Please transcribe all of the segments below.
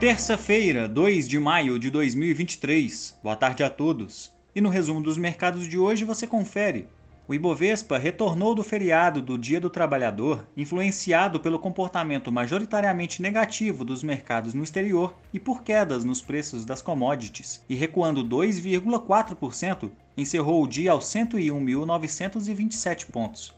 Terça-feira, 2 de maio de 2023. Boa tarde a todos. E no resumo dos mercados de hoje você confere. O Ibovespa retornou do feriado do Dia do Trabalhador, influenciado pelo comportamento majoritariamente negativo dos mercados no exterior e por quedas nos preços das commodities, e recuando 2,4%, encerrou o dia aos 101.927 pontos.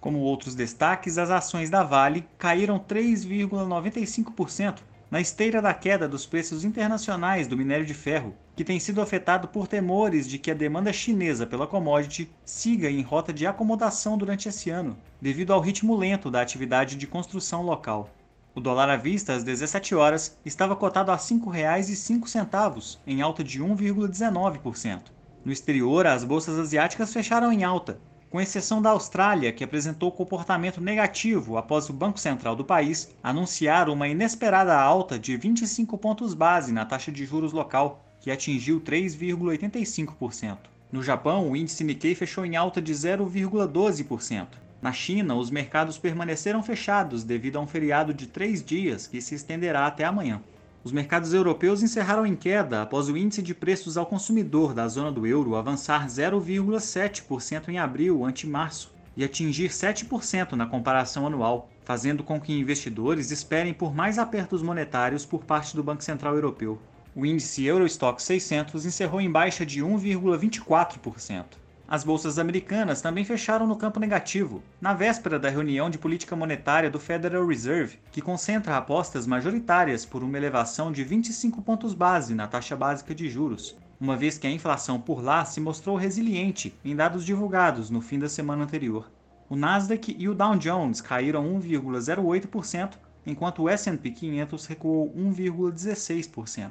Como outros destaques, as ações da Vale caíram 3,95% na esteira da queda dos preços internacionais do minério de ferro, que tem sido afetado por temores de que a demanda chinesa pela commodity siga em rota de acomodação durante esse ano, devido ao ritmo lento da atividade de construção local. O dólar à vista às 17 horas estava cotado a R$ 5,05, em alta de 1,19%. No exterior, as bolsas asiáticas fecharam em alta, com exceção da Austrália, que apresentou comportamento negativo após o Banco Central do país anunciar uma inesperada alta de 25 pontos base na taxa de juros local, que atingiu 3,85%. No Japão, o índice Nikkei fechou em alta de 0,12%. Na China, os mercados permaneceram fechados devido a um feriado de três dias que se estenderá até amanhã. Os mercados europeus encerraram em queda após o índice de preços ao consumidor da zona do euro avançar 0,7% em abril ante março e atingir 7% na comparação anual, fazendo com que investidores esperem por mais apertos monetários por parte do Banco Central Europeu. O índice Eurostock 600 encerrou em baixa de 1,24%. As bolsas americanas também fecharam no campo negativo, na véspera da reunião de política monetária do Federal Reserve, que concentra apostas majoritárias por uma elevação de 25 pontos base na taxa básica de juros, uma vez que a inflação por lá se mostrou resiliente em dados divulgados no fim da semana anterior. O Nasdaq e o Dow Jones caíram 1,08%, enquanto o S&P 500 recuou 1,16%.